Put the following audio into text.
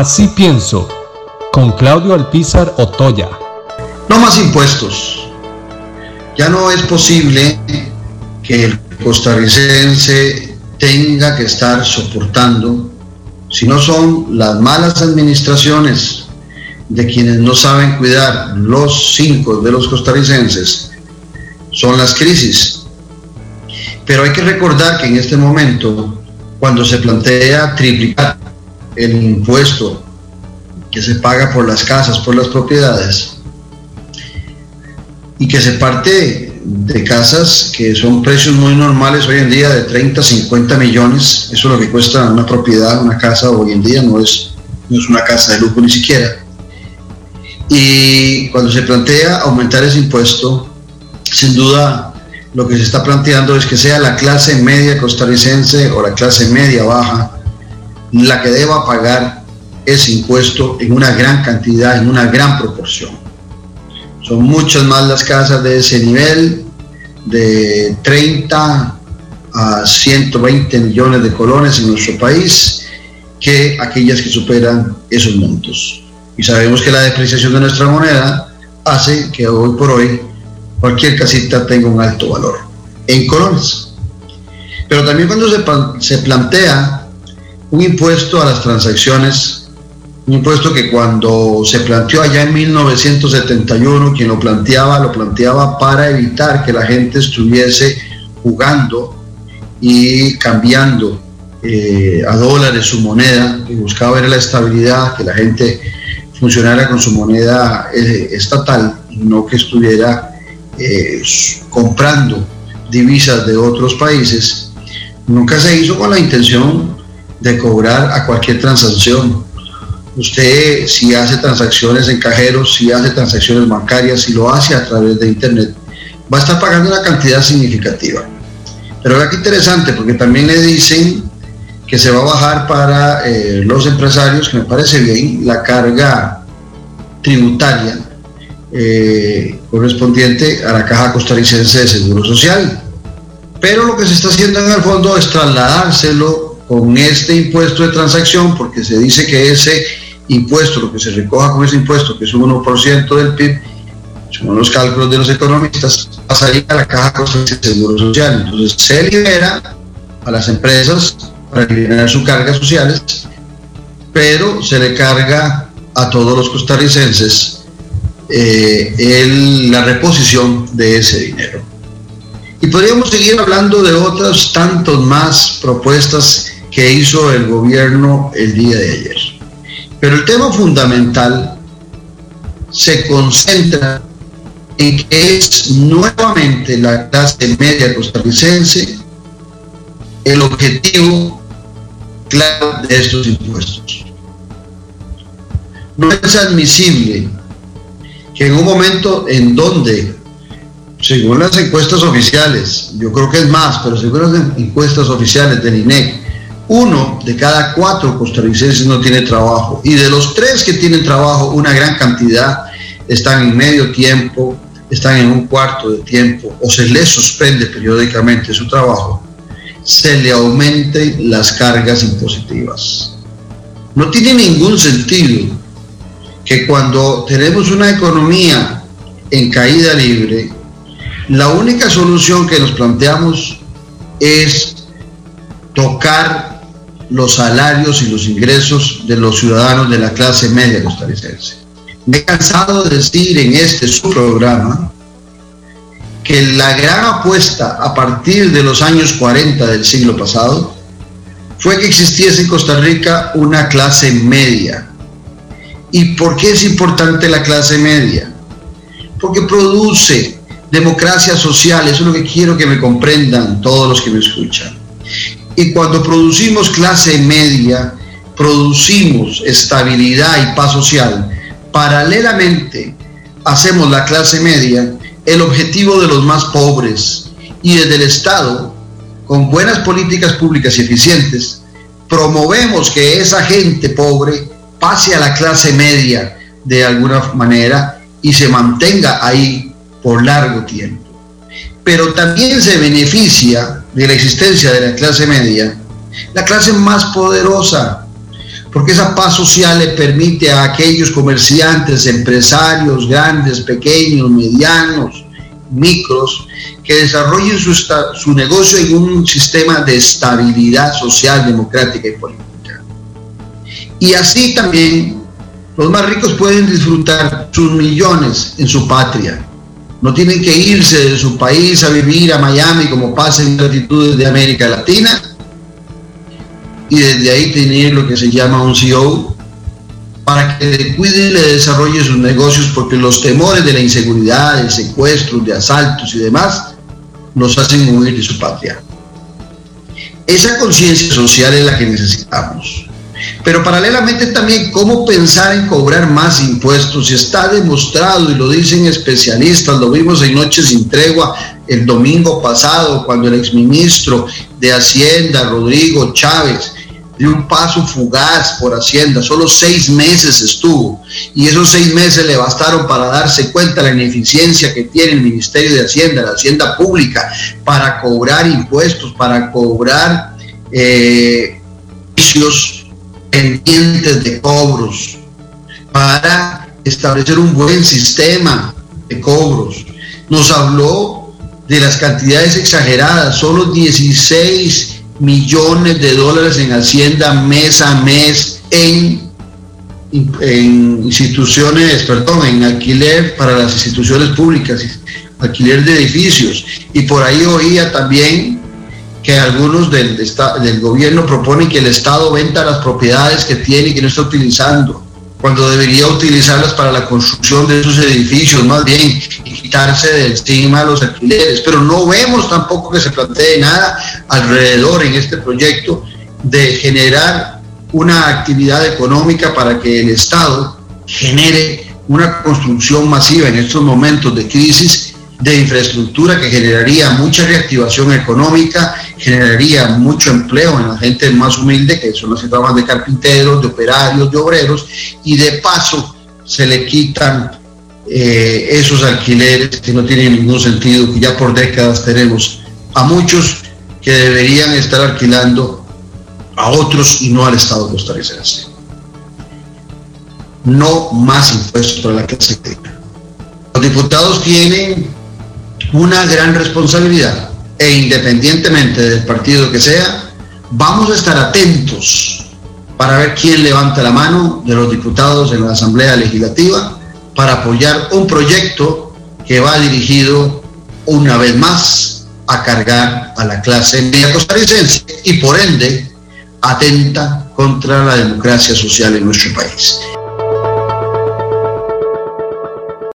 Así pienso, con Claudio Alpizar Otoya. No más impuestos. Ya no es posible que el costarricense tenga que estar soportando, si no son las malas administraciones de quienes no saben cuidar los cinco de los costarricenses, son las crisis. Pero hay que recordar que en este momento, cuando se plantea triplicar el impuesto que se paga por las casas, por las propiedades, y que se parte de casas que son precios muy normales hoy en día de 30, 50 millones, eso es lo que cuesta una propiedad, una casa hoy en día, no es, no es una casa de lujo ni siquiera. Y cuando se plantea aumentar ese impuesto, sin duda lo que se está planteando es que sea la clase media costarricense o la clase media baja la que deba pagar ese impuesto en una gran cantidad, en una gran proporción. Son muchas más las casas de ese nivel, de 30 a 120 millones de colones en nuestro país, que aquellas que superan esos montos. Y sabemos que la depreciación de nuestra moneda hace que hoy por hoy cualquier casita tenga un alto valor en colones. Pero también cuando se, se plantea un impuesto a las transacciones, un impuesto que cuando se planteó allá en 1971, quien lo planteaba, lo planteaba para evitar que la gente estuviese jugando y cambiando eh, a dólares su moneda, buscaba ver la estabilidad, que la gente funcionara con su moneda eh, estatal no que estuviera eh, comprando divisas de otros países, nunca se hizo con la intención de cobrar a cualquier transacción. Usted si hace transacciones en cajeros, si hace transacciones bancarias, si lo hace a través de Internet, va a estar pagando una cantidad significativa. Pero ahora que interesante, porque también le dicen que se va a bajar para eh, los empresarios, que me parece bien, la carga tributaria eh, correspondiente a la Caja Costarricense de Seguro Social. Pero lo que se está haciendo en el fondo es trasladárselo con este impuesto de transacción, porque se dice que ese impuesto, lo que se recoja con ese impuesto, que es un 1% del PIB, según los cálculos de los economistas, pasaría a la caja de seguro social. Entonces se libera a las empresas para eliminar sus cargas sociales, pero se le carga a todos los costarricenses eh, la reposición de ese dinero. Y podríamos seguir hablando de otras tantas más propuestas que hizo el gobierno el día de ayer. Pero el tema fundamental se concentra en que es nuevamente la clase media costarricense el objetivo claro de estos impuestos. No es admisible que en un momento en donde, según las encuestas oficiales, yo creo que es más, pero según las encuestas oficiales del INEC, uno de cada cuatro costarricenses no tiene trabajo y de los tres que tienen trabajo, una gran cantidad están en medio tiempo, están en un cuarto de tiempo o se les suspende periódicamente su trabajo, se le aumenten las cargas impositivas. No tiene ningún sentido que cuando tenemos una economía en caída libre, la única solución que nos planteamos es tocar los salarios y los ingresos de los ciudadanos de la clase media costarricense. Me he cansado de decir en este su programa que la gran apuesta a partir de los años 40 del siglo pasado fue que existiese en Costa Rica una clase media. ¿Y por qué es importante la clase media? Porque produce democracia social, eso es lo que quiero que me comprendan todos los que me escuchan. Y cuando producimos clase media, producimos estabilidad y paz social, paralelamente hacemos la clase media el objetivo de los más pobres y desde el Estado, con buenas políticas públicas y eficientes, promovemos que esa gente pobre pase a la clase media de alguna manera y se mantenga ahí por largo tiempo. Pero también se beneficia de la existencia de la clase media, la clase más poderosa, porque esa paz social le permite a aquellos comerciantes, empresarios, grandes, pequeños, medianos, micros, que desarrollen su, su negocio en un sistema de estabilidad social, democrática y política. Y así también los más ricos pueden disfrutar sus millones en su patria. No tienen que irse de su país a vivir a Miami como pasa en latitudes de América Latina y desde ahí tener lo que se llama un CEO para que cuide y le desarrolle sus negocios porque los temores de la inseguridad, de secuestros, de asaltos y demás nos hacen huir de su patria. Esa conciencia social es la que necesitamos. Pero paralelamente también cómo pensar en cobrar más impuestos. Y está demostrado, y lo dicen especialistas, lo vimos en Noches sin Tregua el domingo pasado, cuando el exministro de Hacienda, Rodrigo Chávez, de un paso fugaz por Hacienda, solo seis meses estuvo y esos seis meses le bastaron para darse cuenta la ineficiencia que tiene el Ministerio de Hacienda, la Hacienda Pública, para cobrar impuestos, para cobrar eh, pendientes de cobros, para establecer un buen sistema de cobros. Nos habló de las cantidades exageradas, solo 16 millones de dólares en Hacienda mes a mes en, en instituciones, perdón, en alquiler para las instituciones públicas, alquiler de edificios. Y por ahí oía también que algunos del, del gobierno proponen que el Estado venda las propiedades que tiene y que no está utilizando cuando debería utilizarlas para la construcción de esos edificios, más bien, y quitarse de encima los alquileres. Pero no vemos tampoco que se plantee nada alrededor en este proyecto de generar una actividad económica para que el Estado genere una construcción masiva en estos momentos de crisis de infraestructura que generaría mucha reactivación económica, generaría mucho empleo en la gente más humilde, que son los que de carpinteros, de operarios, de obreros, y de paso se le quitan eh, esos alquileres que no tienen ningún sentido, que ya por décadas tenemos a muchos que deberían estar alquilando a otros y no al Estado costarricense. No más impuestos para la clase media. Los diputados tienen una gran responsabilidad e independientemente del partido que sea, vamos a estar atentos para ver quién levanta la mano de los diputados en la Asamblea Legislativa para apoyar un proyecto que va dirigido una vez más a cargar a la clase media costarricense y por ende atenta contra la democracia social en nuestro país.